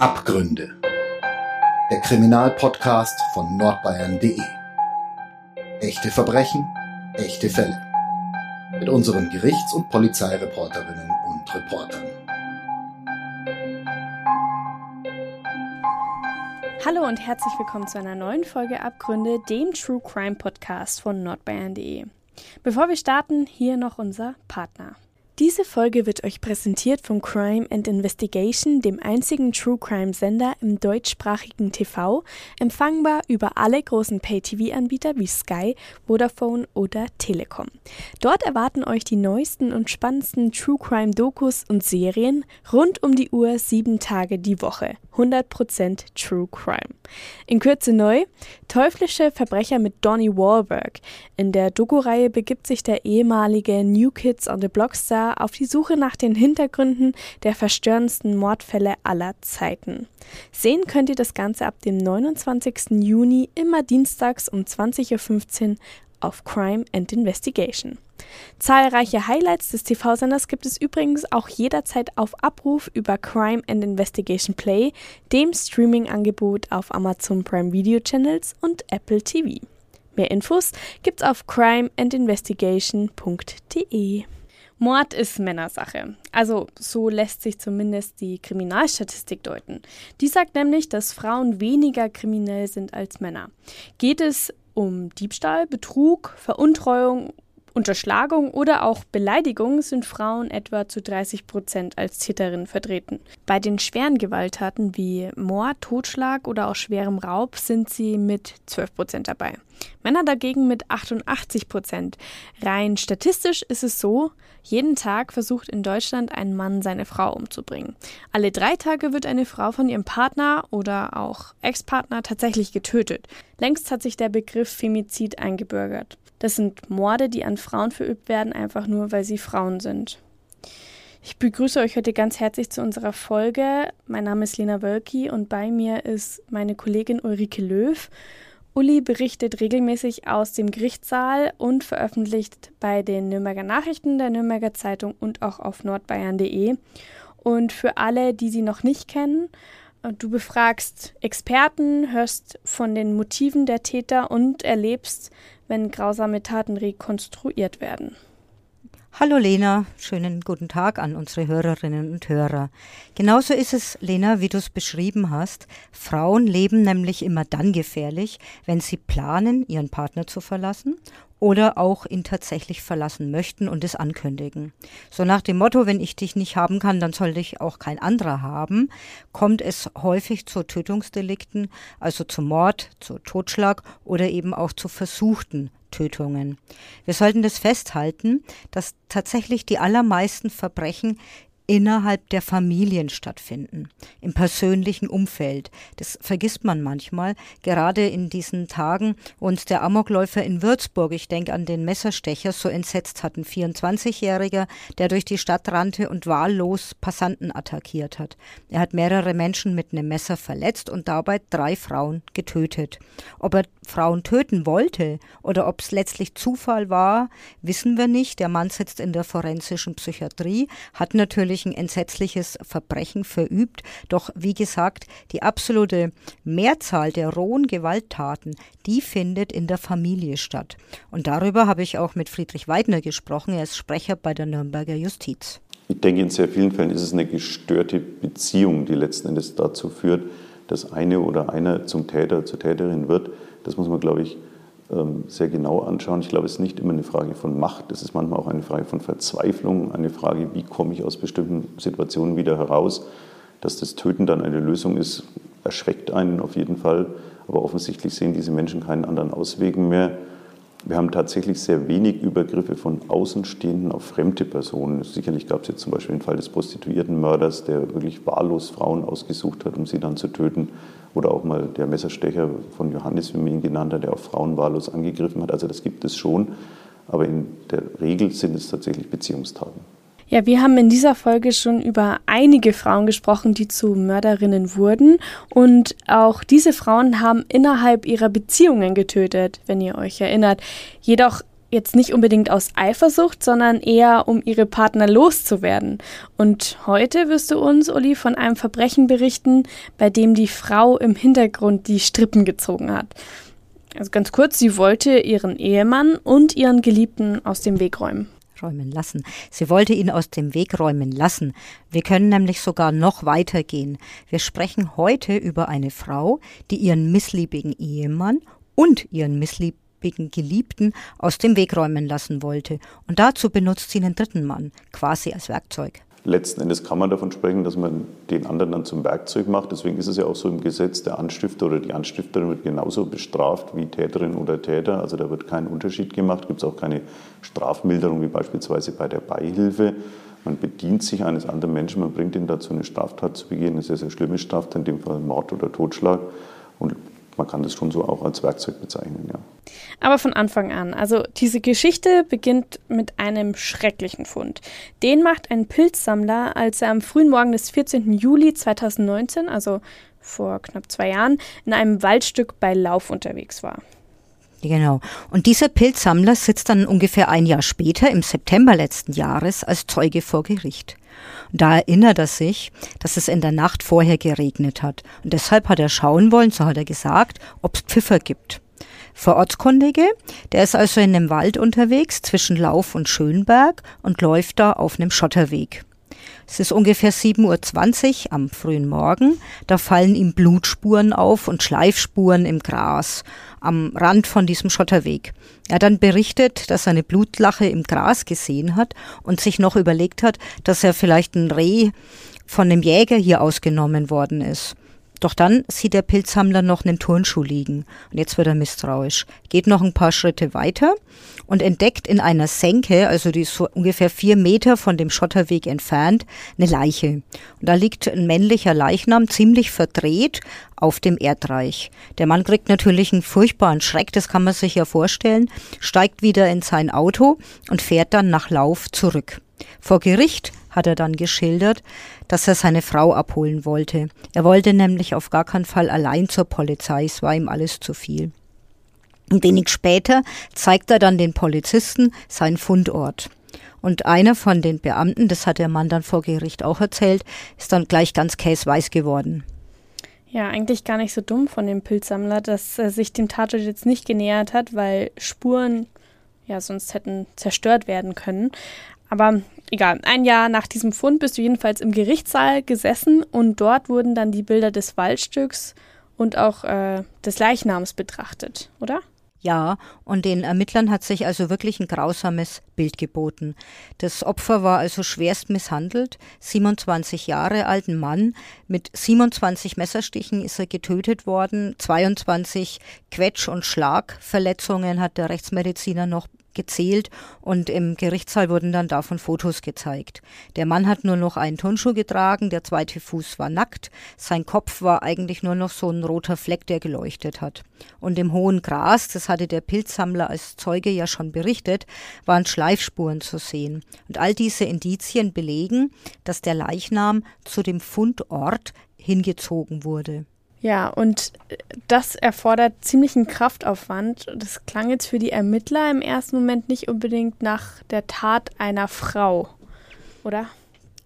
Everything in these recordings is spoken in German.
Abgründe. Der Kriminalpodcast von nordbayern.de. Echte Verbrechen, echte Fälle. Mit unseren Gerichts- und Polizeireporterinnen und Reportern. Hallo und herzlich willkommen zu einer neuen Folge Abgründe, dem True Crime Podcast von nordbayern.de. Bevor wir starten, hier noch unser Partner. Diese Folge wird euch präsentiert von Crime and Investigation, dem einzigen True Crime Sender im deutschsprachigen TV, empfangbar über alle großen Pay-TV-Anbieter wie Sky, Vodafone oder Telekom. Dort erwarten euch die neuesten und spannendsten True Crime Dokus und Serien rund um die Uhr sieben Tage die Woche. 100% True Crime. In Kürze neu: Teuflische Verbrecher mit Donnie Wahlberg. In der Doku-Reihe begibt sich der ehemalige New Kids on the Auf die Suche nach den Hintergründen der verstörendsten Mordfälle aller Zeiten. Sehen könnt ihr das Ganze ab dem 29. Juni immer dienstags um 20.15 Uhr auf Crime and Investigation. Zahlreiche Highlights des TV-Senders gibt es übrigens auch jederzeit auf Abruf über Crime and Investigation Play, dem Streaming-Angebot auf Amazon Prime Video Channels und Apple TV. Mehr Infos gibt's auf crimeandinvestigation.de. Mord ist Männersache. Also so lässt sich zumindest die Kriminalstatistik deuten. Die sagt nämlich, dass Frauen weniger kriminell sind als Männer. Geht es um Diebstahl, Betrug, Veruntreuung Unterschlagung oder auch Beleidigung sind Frauen etwa zu 30 Prozent als Täterin vertreten. Bei den schweren Gewalttaten wie Mord, Totschlag oder auch schwerem Raub sind sie mit 12 Prozent dabei. Männer dagegen mit 88 Prozent. Rein statistisch ist es so, jeden Tag versucht in Deutschland ein Mann seine Frau umzubringen. Alle drei Tage wird eine Frau von ihrem Partner oder auch Ex-Partner tatsächlich getötet. Längst hat sich der Begriff Femizid eingebürgert. Das sind Morde, die an Frauen verübt werden, einfach nur, weil sie Frauen sind. Ich begrüße euch heute ganz herzlich zu unserer Folge. Mein Name ist Lena Wölki und bei mir ist meine Kollegin Ulrike Löw. Uli berichtet regelmäßig aus dem Gerichtssaal und veröffentlicht bei den Nürnberger Nachrichten, der Nürnberger Zeitung und auch auf nordbayern.de. Und für alle, die sie noch nicht kennen, du befragst Experten, hörst von den Motiven der Täter und erlebst, wenn grausame Taten rekonstruiert werden. Hallo Lena, schönen guten Tag an unsere Hörerinnen und Hörer. Genauso ist es, Lena, wie du es beschrieben hast. Frauen leben nämlich immer dann gefährlich, wenn sie planen, ihren Partner zu verlassen oder auch ihn tatsächlich verlassen möchten und es ankündigen. So nach dem Motto, wenn ich dich nicht haben kann, dann soll dich auch kein anderer haben, kommt es häufig zu Tötungsdelikten, also zu Mord, zu Totschlag oder eben auch zu versuchten Tötungen. Wir sollten das festhalten, dass tatsächlich die allermeisten Verbrechen innerhalb der Familien stattfinden, im persönlichen Umfeld. Das vergisst man manchmal, gerade in diesen Tagen. Und der Amokläufer in Würzburg, ich denke an den Messerstecher, so entsetzt hat, ein 24-Jähriger, der durch die Stadt rannte und wahllos Passanten attackiert hat. Er hat mehrere Menschen mit einem Messer verletzt und dabei drei Frauen getötet. Ob er Frauen töten wollte oder ob es letztlich Zufall war, wissen wir nicht. Der Mann sitzt in der forensischen Psychiatrie, hat natürlich natürlich ein entsetzliches Verbrechen verübt. Doch wie gesagt, die absolute Mehrzahl der rohen Gewalttaten, die findet in der Familie statt. Und darüber habe ich auch mit Friedrich Weidner gesprochen. Er ist Sprecher bei der Nürnberger Justiz. Ich denke, in sehr vielen Fällen ist es eine gestörte Beziehung, die letzten Endes dazu führt, dass eine oder einer zum Täter, zur Täterin wird. Das muss man, glaube ich, sehr genau anschauen. Ich glaube, es ist nicht immer eine Frage von Macht, es ist manchmal auch eine Frage von Verzweiflung, eine Frage, wie komme ich aus bestimmten Situationen wieder heraus. Dass das Töten dann eine Lösung ist, erschreckt einen auf jeden Fall. Aber offensichtlich sehen diese Menschen keinen anderen Auswegen mehr. Wir haben tatsächlich sehr wenig Übergriffe von Außenstehenden auf fremde Personen. Sicherlich gab es jetzt zum Beispiel den Fall des Prostituiertenmörders, der wirklich wahllos Frauen ausgesucht hat, um sie dann zu töten. Oder auch mal der Messerstecher von Johannes, wie man ihn genannt hat, der auch Frauen wahllos angegriffen hat. Also das gibt es schon. Aber in der Regel sind es tatsächlich Beziehungstaten. Ja, wir haben in dieser Folge schon über einige Frauen gesprochen, die zu Mörderinnen wurden. Und auch diese Frauen haben innerhalb ihrer Beziehungen getötet, wenn ihr euch erinnert. Jedoch jetzt nicht unbedingt aus Eifersucht, sondern eher um ihre Partner loszuwerden. Und heute wirst du uns, Uli, von einem Verbrechen berichten, bei dem die Frau im Hintergrund die Strippen gezogen hat. Also ganz kurz, sie wollte ihren Ehemann und ihren Geliebten aus dem Weg räumen räumen lassen. Sie wollte ihn aus dem Weg räumen lassen. Wir können nämlich sogar noch weitergehen. Wir sprechen heute über eine Frau, die ihren missliebigen Ehemann und ihren missliebigen Geliebten aus dem Weg räumen lassen wollte. Und dazu benutzt sie einen dritten Mann, quasi als Werkzeug. Letzten Endes kann man davon sprechen, dass man den anderen dann zum Werkzeug macht. Deswegen ist es ja auch so im Gesetz, der Anstifter oder die Anstifterin wird genauso bestraft wie Täterin oder Täter. Also da wird kein Unterschied gemacht, gibt es auch keine Strafmilderung wie beispielsweise bei der Beihilfe. Man bedient sich eines anderen Menschen, man bringt ihn dazu, eine Straftat zu begehen, eine sehr, sehr schlimme Straftat, in dem Fall Mord oder Totschlag. Und man kann das schon so auch als Werkzeug bezeichnen, ja. Aber von Anfang an. Also diese Geschichte beginnt mit einem schrecklichen Fund. Den macht ein Pilzsammler, als er am frühen Morgen des 14. Juli 2019, also vor knapp zwei Jahren, in einem Waldstück bei Lauf unterwegs war. Genau. Und dieser Pilzsammler sitzt dann ungefähr ein Jahr später, im September letzten Jahres, als Zeuge vor Gericht. Da erinnert er sich, dass es in der Nacht vorher geregnet hat. Und deshalb hat er schauen wollen, so hat er gesagt, ob es Pfiffer gibt. Vor Ortskundige, der ist also in einem Wald unterwegs zwischen Lauf und Schönberg und läuft da auf einem Schotterweg. Es ist ungefähr 7.20 Uhr am frühen Morgen. Da fallen ihm Blutspuren auf und Schleifspuren im Gras am Rand von diesem Schotterweg. Er dann berichtet, dass er eine Blutlache im Gras gesehen hat und sich noch überlegt hat, dass er vielleicht ein Reh von einem Jäger hier ausgenommen worden ist. Doch dann sieht der Pilzsammler noch einen Turnschuh liegen. Und jetzt wird er misstrauisch. Geht noch ein paar Schritte weiter und entdeckt in einer Senke, also die ist so ungefähr vier Meter von dem Schotterweg entfernt, eine Leiche. Und da liegt ein männlicher Leichnam ziemlich verdreht auf dem Erdreich. Der Mann kriegt natürlich einen furchtbaren Schreck, das kann man sich ja vorstellen, steigt wieder in sein Auto und fährt dann nach Lauf zurück. Vor Gericht hat er dann geschildert, dass er seine Frau abholen wollte. Er wollte nämlich auf gar keinen Fall allein zur Polizei, es war ihm alles zu viel. Ein wenig später zeigt er dann den Polizisten seinen Fundort. Und einer von den Beamten, das hat der Mann dann vor Gericht auch erzählt, ist dann gleich ganz käseweiß geworden. Ja, eigentlich gar nicht so dumm von dem Pilzsammler, dass er sich dem Tatort jetzt nicht genähert hat, weil Spuren ja sonst hätten zerstört werden können. Aber egal, ein Jahr nach diesem Fund bist du jedenfalls im Gerichtssaal gesessen und dort wurden dann die Bilder des Waldstücks und auch äh, des Leichnams betrachtet, oder? Ja, und den Ermittlern hat sich also wirklich ein grausames Bild geboten. Das Opfer war also schwerst misshandelt. 27 Jahre alten Mann mit 27 Messerstichen ist er getötet worden. 22 Quetsch- und Schlagverletzungen hat der Rechtsmediziner noch gezählt und im Gerichtssaal wurden dann davon Fotos gezeigt. Der Mann hat nur noch einen Turnschuh getragen, der zweite Fuß war nackt, sein Kopf war eigentlich nur noch so ein roter Fleck, der geleuchtet hat. Und im hohen Gras, das hatte der Pilzsammler als Zeuge ja schon berichtet, waren Schleifspuren zu sehen. Und all diese Indizien belegen, dass der Leichnam zu dem Fundort hingezogen wurde. Ja, und das erfordert ziemlichen Kraftaufwand. Das klang jetzt für die Ermittler im ersten Moment nicht unbedingt nach der Tat einer Frau, oder?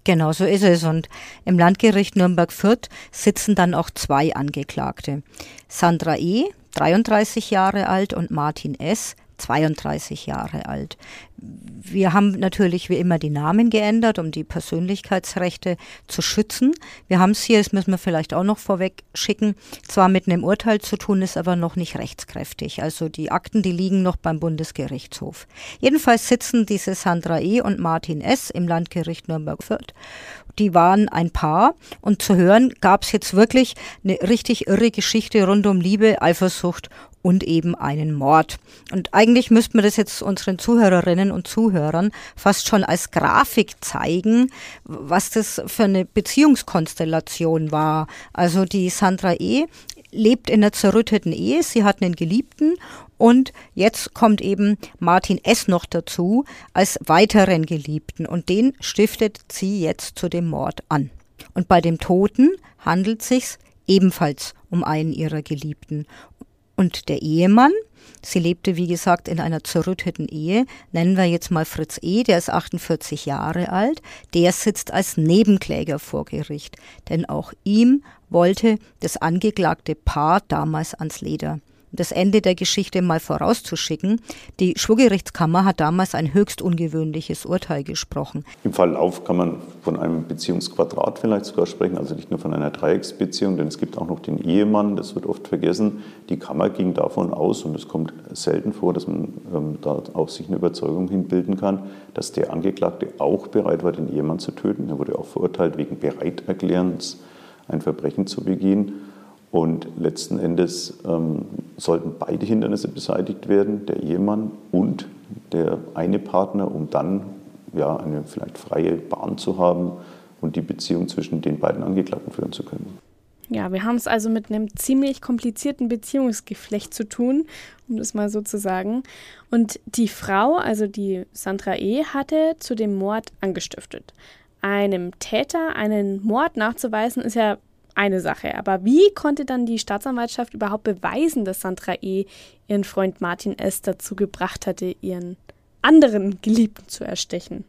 Genau so ist es. Und im Landgericht Nürnberg-Fürth sitzen dann auch zwei Angeklagte. Sandra E., 33 Jahre alt, und Martin S., 32 Jahre alt. Wir haben natürlich wie immer die Namen geändert, um die Persönlichkeitsrechte zu schützen. Wir haben es hier, das müssen wir vielleicht auch noch vorweg schicken, zwar mit einem Urteil zu tun, ist aber noch nicht rechtskräftig. Also die Akten, die liegen noch beim Bundesgerichtshof. Jedenfalls sitzen diese Sandra E. und Martin S. im Landgericht Nürnberg-Fürth die waren ein Paar und zu hören gab es jetzt wirklich eine richtig irre Geschichte rund um Liebe, Eifersucht und eben einen Mord. Und eigentlich müssten wir das jetzt unseren Zuhörerinnen und Zuhörern fast schon als Grafik zeigen, was das für eine Beziehungskonstellation war. Also die Sandra E. lebt in einer zerrütteten Ehe, sie hat einen Geliebten und jetzt kommt eben Martin S. noch dazu als weiteren Geliebten und den stiftet sie jetzt zu dem Mord an. Und bei dem Toten handelt es sich ebenfalls um einen ihrer Geliebten. Und der Ehemann, sie lebte wie gesagt in einer zerrütteten Ehe, nennen wir jetzt mal Fritz E., der ist 48 Jahre alt, der sitzt als Nebenkläger vor Gericht, denn auch ihm wollte das angeklagte Paar damals ans Leder das Ende der Geschichte mal vorauszuschicken, die Schwurgerichtskammer hat damals ein höchst ungewöhnliches Urteil gesprochen. Im Fall Lauf kann man von einem Beziehungsquadrat vielleicht sogar sprechen, also nicht nur von einer Dreiecksbeziehung, denn es gibt auch noch den Ehemann, das wird oft vergessen. Die Kammer ging davon aus, und es kommt selten vor, dass man ähm, da auch sich eine Überzeugung hinbilden kann, dass der Angeklagte auch bereit war, den Ehemann zu töten. Er wurde auch verurteilt wegen Bereiterklärens, ein Verbrechen zu begehen. Und letzten Endes ähm, sollten beide Hindernisse beseitigt werden, der Ehemann und der eine Partner, um dann ja, eine vielleicht freie Bahn zu haben und die Beziehung zwischen den beiden Angeklagten führen zu können. Ja, wir haben es also mit einem ziemlich komplizierten Beziehungsgeflecht zu tun, um das mal so zu sagen. Und die Frau, also die Sandra E., hatte zu dem Mord angestiftet. Einem Täter einen Mord nachzuweisen, ist ja eine Sache. Aber wie konnte dann die Staatsanwaltschaft überhaupt beweisen, dass Sandra E. ihren Freund Martin S. dazu gebracht hatte, ihren anderen Geliebten zu erstechen?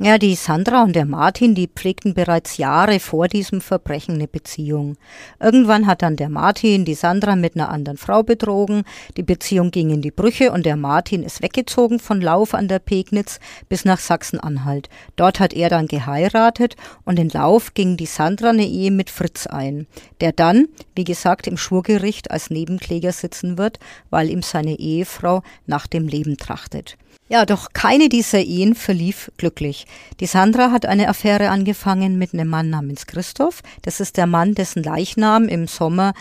Ja, die Sandra und der Martin, die pflegten bereits Jahre vor diesem Verbrechen eine Beziehung. Irgendwann hat dann der Martin die Sandra mit einer anderen Frau betrogen, die Beziehung ging in die Brüche und der Martin ist weggezogen von Lauf an der Pegnitz bis nach Sachsen-Anhalt. Dort hat er dann geheiratet und in Lauf ging die Sandra eine Ehe mit Fritz ein, der dann, wie gesagt, im Schwurgericht als Nebenkläger sitzen wird, weil ihm seine Ehefrau nach dem Leben trachtet. Ja, doch keine dieser Ehen verlief glücklich. Die Sandra hat eine Affäre angefangen mit einem Mann namens Christoph. Das ist der Mann, dessen Leichnam im Sommer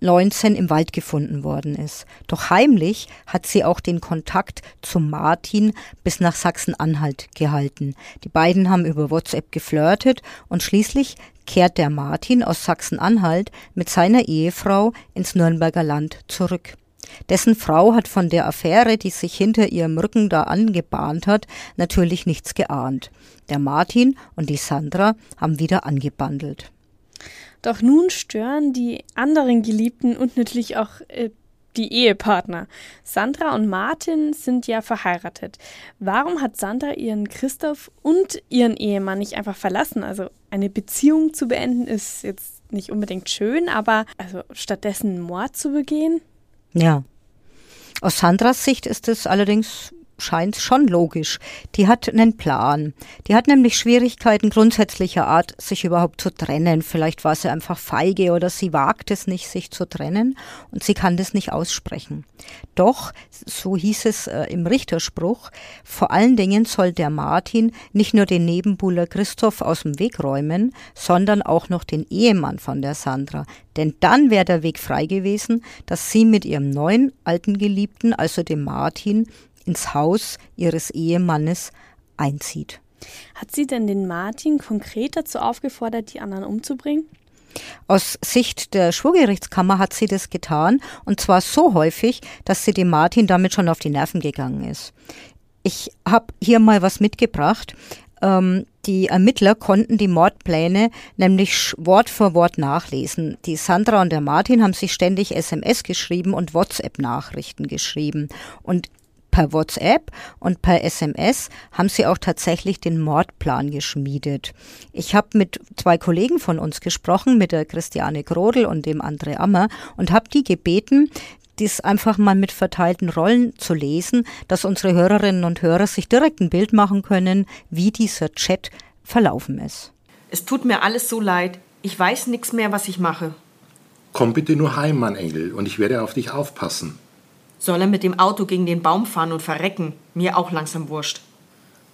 19 im Wald gefunden worden ist. Doch heimlich hat sie auch den Kontakt zum Martin bis nach Sachsen-Anhalt gehalten. Die beiden haben über WhatsApp geflirtet und schließlich kehrt der Martin aus Sachsen-Anhalt mit seiner Ehefrau ins Nürnberger Land zurück. Dessen Frau hat von der Affäre, die sich hinter ihrem Rücken da angebahnt hat, natürlich nichts geahnt. Der Martin und die Sandra haben wieder angebandelt. Doch nun stören die anderen Geliebten und natürlich auch äh, die Ehepartner. Sandra und Martin sind ja verheiratet. Warum hat Sandra ihren Christoph und ihren Ehemann nicht einfach verlassen? Also eine Beziehung zu beenden ist jetzt nicht unbedingt schön, aber also stattdessen Mord zu begehen? Ja. Aus Sandras Sicht ist es allerdings scheint schon logisch. Die hat einen Plan. Die hat nämlich Schwierigkeiten grundsätzlicher Art, sich überhaupt zu trennen. Vielleicht war sie einfach feige oder sie wagt es nicht, sich zu trennen und sie kann das nicht aussprechen. Doch, so hieß es äh, im Richterspruch, vor allen Dingen soll der Martin nicht nur den Nebenbuhler Christoph aus dem Weg räumen, sondern auch noch den Ehemann von der Sandra. Denn dann wäre der Weg frei gewesen, dass sie mit ihrem neuen alten Geliebten, also dem Martin, ins Haus ihres Ehemannes einzieht. Hat sie denn den Martin konkret dazu aufgefordert, die anderen umzubringen? Aus Sicht der Schwurgerichtskammer hat sie das getan, und zwar so häufig, dass sie dem Martin damit schon auf die Nerven gegangen ist. Ich habe hier mal was mitgebracht. Ähm, die Ermittler konnten die Mordpläne nämlich Wort für Wort nachlesen. Die Sandra und der Martin haben sich ständig SMS geschrieben und WhatsApp-Nachrichten geschrieben. Und per WhatsApp und per SMS haben sie auch tatsächlich den Mordplan geschmiedet. Ich habe mit zwei Kollegen von uns gesprochen, mit der Christiane Grodel und dem André Ammer, und habe die gebeten, dies einfach mal mit verteilten Rollen zu lesen, dass unsere Hörerinnen und Hörer sich direkt ein Bild machen können, wie dieser Chat verlaufen ist. Es tut mir alles so leid. Ich weiß nichts mehr, was ich mache. Komm bitte nur heim, mein Engel, und ich werde auf dich aufpassen. Soll er mit dem Auto gegen den Baum fahren und verrecken? Mir auch langsam wurscht.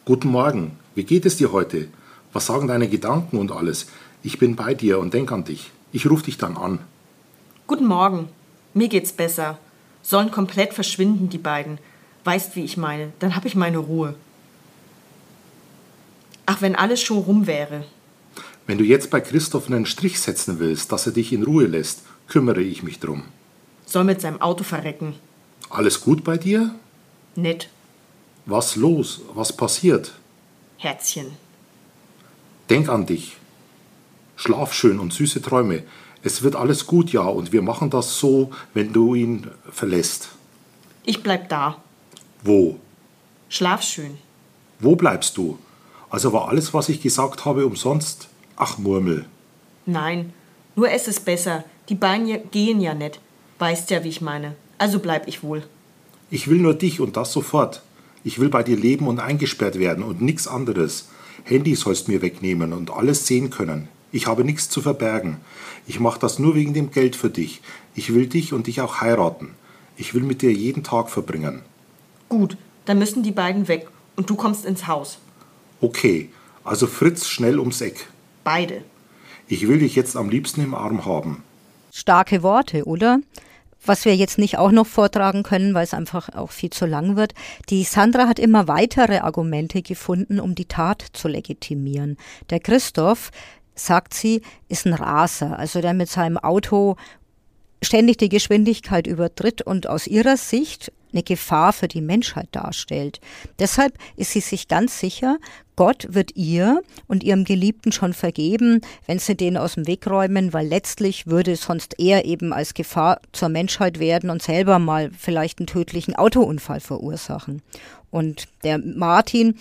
Guten Morgen. Wie geht es dir heute? Was sagen deine Gedanken und alles? Ich bin bei dir und denk an dich. Ich rufe dich dann an. Guten Morgen. Mir geht's besser. Sollen komplett verschwinden, die beiden. Weißt, wie ich meine. Dann hab ich meine Ruhe. Ach, wenn alles schon rum wäre. Wenn du jetzt bei Christoph einen Strich setzen willst, dass er dich in Ruhe lässt, kümmere ich mich drum. Soll mit seinem Auto verrecken. Alles gut bei dir? Nett. Was los? Was passiert? Herzchen. Denk an dich. Schlaf schön und süße Träume. Es wird alles gut, ja, und wir machen das so, wenn du ihn verlässt. Ich bleib da. Wo? Schlaf schön. Wo bleibst du? Also war alles, was ich gesagt habe, umsonst? Ach, Murmel. Nein, nur es ist besser. Die Beine gehen ja nicht. Weißt ja, wie ich meine. Also bleib ich wohl. Ich will nur dich und das sofort. Ich will bei dir leben und eingesperrt werden und nichts anderes. Handy sollst mir wegnehmen und alles sehen können. Ich habe nichts zu verbergen. Ich mache das nur wegen dem Geld für dich. Ich will dich und dich auch heiraten. Ich will mit dir jeden Tag verbringen. Gut, dann müssen die beiden weg und du kommst ins Haus. Okay, also Fritz schnell ums Eck. Beide. Ich will dich jetzt am liebsten im Arm haben. Starke Worte, oder? Was wir jetzt nicht auch noch vortragen können, weil es einfach auch viel zu lang wird. Die Sandra hat immer weitere Argumente gefunden, um die Tat zu legitimieren. Der Christoph, sagt sie, ist ein Raser, also der mit seinem Auto ständig die Geschwindigkeit übertritt und aus ihrer Sicht eine Gefahr für die Menschheit darstellt. Deshalb ist sie sich ganz sicher, Gott wird ihr und ihrem Geliebten schon vergeben, wenn sie den aus dem Weg räumen, weil letztlich würde sonst er eben als Gefahr zur Menschheit werden und selber mal vielleicht einen tödlichen Autounfall verursachen. Und der Martin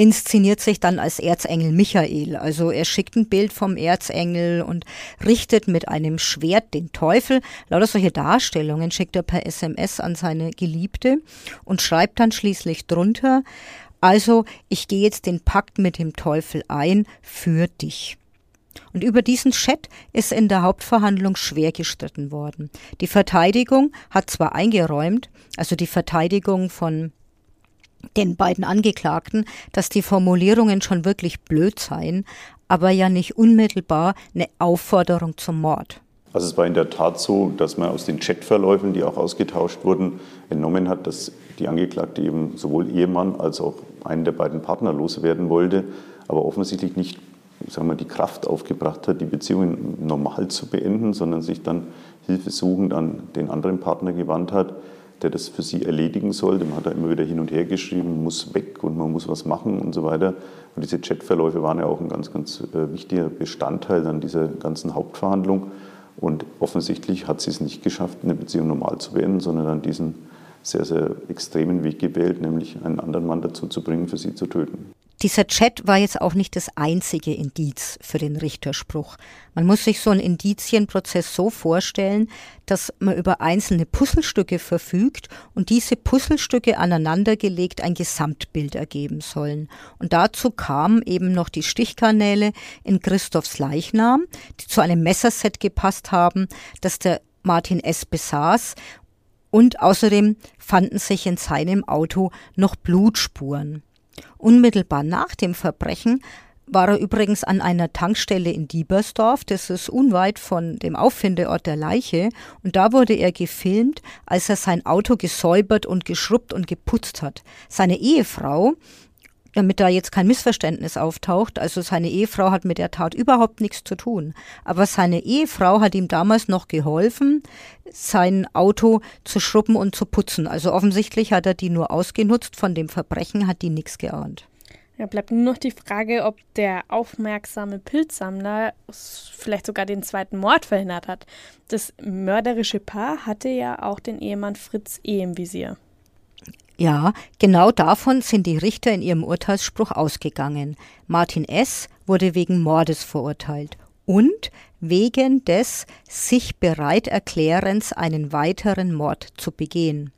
inszeniert sich dann als Erzengel Michael. Also er schickt ein Bild vom Erzengel und richtet mit einem Schwert den Teufel. Lauter solche Darstellungen schickt er per SMS an seine Geliebte und schreibt dann schließlich drunter, also ich gehe jetzt den Pakt mit dem Teufel ein für dich. Und über diesen Chat ist in der Hauptverhandlung schwer gestritten worden. Die Verteidigung hat zwar eingeräumt, also die Verteidigung von den beiden Angeklagten, dass die Formulierungen schon wirklich blöd seien, aber ja nicht unmittelbar eine Aufforderung zum Mord. Also es war in der Tat so, dass man aus den Chatverläufen, die auch ausgetauscht wurden, entnommen hat, dass die Angeklagte eben sowohl Ehemann als auch einen der beiden Partner loswerden wollte, aber offensichtlich nicht sagen wir, die Kraft aufgebracht hat, die Beziehungen normal zu beenden, sondern sich dann hilfesuchend an den anderen Partner gewandt hat der das für sie erledigen soll. Dem hat er immer wieder hin und her geschrieben, muss weg und man muss was machen und so weiter. Und diese Chatverläufe waren ja auch ein ganz, ganz äh, wichtiger Bestandteil an dieser ganzen Hauptverhandlung. Und offensichtlich hat sie es nicht geschafft, eine Beziehung normal zu beenden, sondern dann diesen sehr, sehr extremen Weg gewählt, nämlich einen anderen Mann dazu zu bringen, für sie zu töten. Dieser Chat war jetzt auch nicht das einzige Indiz für den Richterspruch. Man muss sich so einen Indizienprozess so vorstellen, dass man über einzelne Puzzlestücke verfügt und diese Puzzlestücke aneinandergelegt ein Gesamtbild ergeben sollen. Und dazu kamen eben noch die Stichkanäle in Christophs Leichnam, die zu einem Messerset gepasst haben, das der Martin S. besaß und außerdem fanden sich in seinem Auto noch Blutspuren. Unmittelbar nach dem Verbrechen war er übrigens an einer Tankstelle in Diebersdorf, das ist unweit von dem Auffindeort der Leiche, und da wurde er gefilmt, als er sein Auto gesäubert und geschrubbt und geputzt hat. Seine Ehefrau, damit da jetzt kein Missverständnis auftaucht, also seine Ehefrau hat mit der Tat überhaupt nichts zu tun, aber seine Ehefrau hat ihm damals noch geholfen, sein Auto zu schrubben und zu putzen. Also offensichtlich hat er die nur ausgenutzt, von dem Verbrechen hat die nichts geahnt. Ja, bleibt nur noch die Frage, ob der aufmerksame Pilzsammler vielleicht sogar den zweiten Mord verhindert hat. Das mörderische Paar hatte ja auch den Ehemann Fritz E. im Visier. Ja, genau davon sind die Richter in ihrem Urteilsspruch ausgegangen. Martin S. wurde wegen Mordes verurteilt und wegen des sich bereit Erklärens, einen weiteren Mord zu begehen.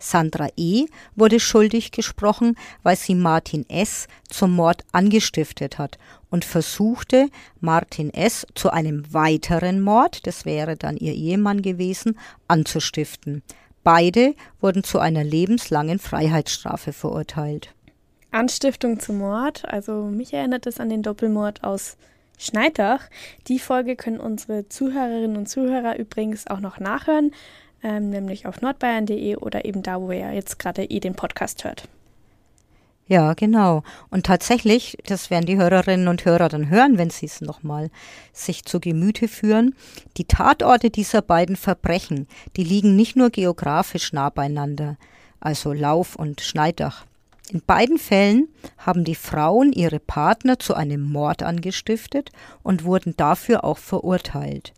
Sandra E. wurde schuldig gesprochen, weil sie Martin S. zum Mord angestiftet hat und versuchte, Martin S. zu einem weiteren Mord, das wäre dann ihr Ehemann gewesen, anzustiften. Beide wurden zu einer lebenslangen Freiheitsstrafe verurteilt. Anstiftung zum Mord, also mich erinnert es an den Doppelmord aus Schneidach. Die Folge können unsere Zuhörerinnen und Zuhörer übrigens auch noch nachhören, ähm, nämlich auf nordbayern.de oder eben da, wo ihr jetzt gerade eh den Podcast hört. Ja, genau. Und tatsächlich, das werden die Hörerinnen und Hörer dann hören, wenn sie es nochmal sich zu Gemüte führen, die Tatorte dieser beiden Verbrechen, die liegen nicht nur geografisch nah beieinander, also Lauf und Schneidach. In beiden Fällen haben die Frauen ihre Partner zu einem Mord angestiftet und wurden dafür auch verurteilt.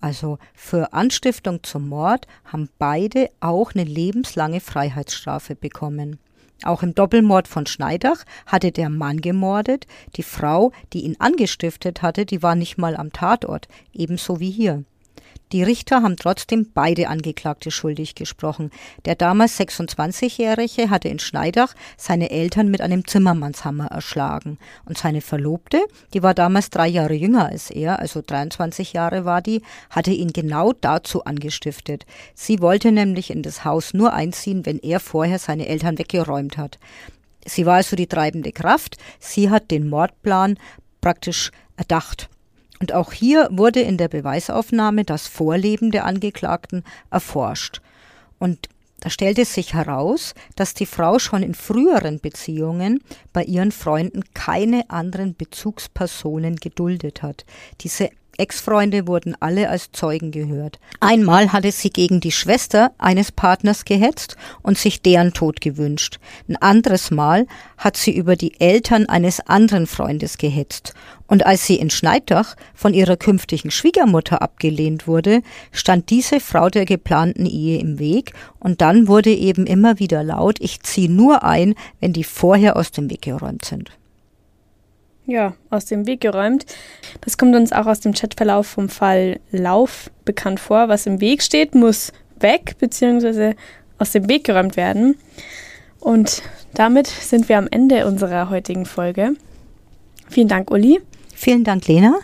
Also für Anstiftung zum Mord haben beide auch eine lebenslange Freiheitsstrafe bekommen. Auch im Doppelmord von Schneidach hatte der Mann gemordet, die Frau, die ihn angestiftet hatte, die war nicht mal am Tatort, ebenso wie hier. Die Richter haben trotzdem beide Angeklagte schuldig gesprochen. Der damals 26-Jährige hatte in Schneidach seine Eltern mit einem Zimmermannshammer erschlagen. Und seine Verlobte, die war damals drei Jahre jünger als er, also 23 Jahre war die, hatte ihn genau dazu angestiftet. Sie wollte nämlich in das Haus nur einziehen, wenn er vorher seine Eltern weggeräumt hat. Sie war also die treibende Kraft. Sie hat den Mordplan praktisch erdacht. Und auch hier wurde in der Beweisaufnahme das Vorleben der Angeklagten erforscht. Und da stellte sich heraus, dass die Frau schon in früheren Beziehungen bei ihren Freunden keine anderen Bezugspersonen geduldet hat. Diese Ex-Freunde wurden alle als Zeugen gehört. Einmal hatte sie gegen die Schwester eines Partners gehetzt und sich deren Tod gewünscht. Ein anderes Mal hat sie über die Eltern eines anderen Freundes gehetzt. Und als sie in Schneidach von ihrer künftigen Schwiegermutter abgelehnt wurde, stand diese Frau der geplanten Ehe im Weg und dann wurde eben immer wieder laut, ich ziehe nur ein, wenn die vorher aus dem Weg geräumt sind ja, aus dem Weg geräumt. Das kommt uns auch aus dem Chatverlauf vom Fall Lauf bekannt vor. Was im Weg steht, muss weg bzw. aus dem Weg geräumt werden. Und damit sind wir am Ende unserer heutigen Folge. Vielen Dank, Uli. Vielen Dank, Lena.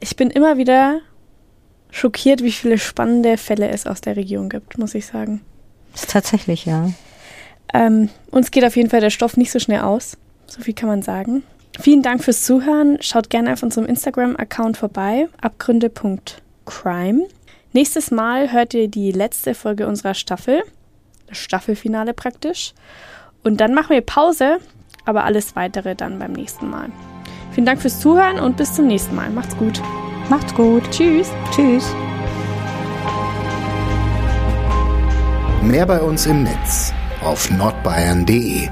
Ich bin immer wieder schockiert, wie viele spannende Fälle es aus der Region gibt, muss ich sagen. Tatsächlich, ja. Ähm, uns geht auf jeden Fall der Stoff nicht so schnell aus. So viel kann man sagen. Vielen Dank fürs Zuhören. Schaut gerne auf unserem Instagram-Account vorbei, abgründe.crime. Nächstes Mal hört ihr die letzte Folge unserer Staffel, das Staffelfinale praktisch. Und dann machen wir Pause, aber alles weitere dann beim nächsten Mal. Vielen Dank fürs Zuhören und bis zum nächsten Mal. Macht's gut. Macht's gut. Tschüss. Tschüss. Mehr bei uns im Netz auf nordbayern.de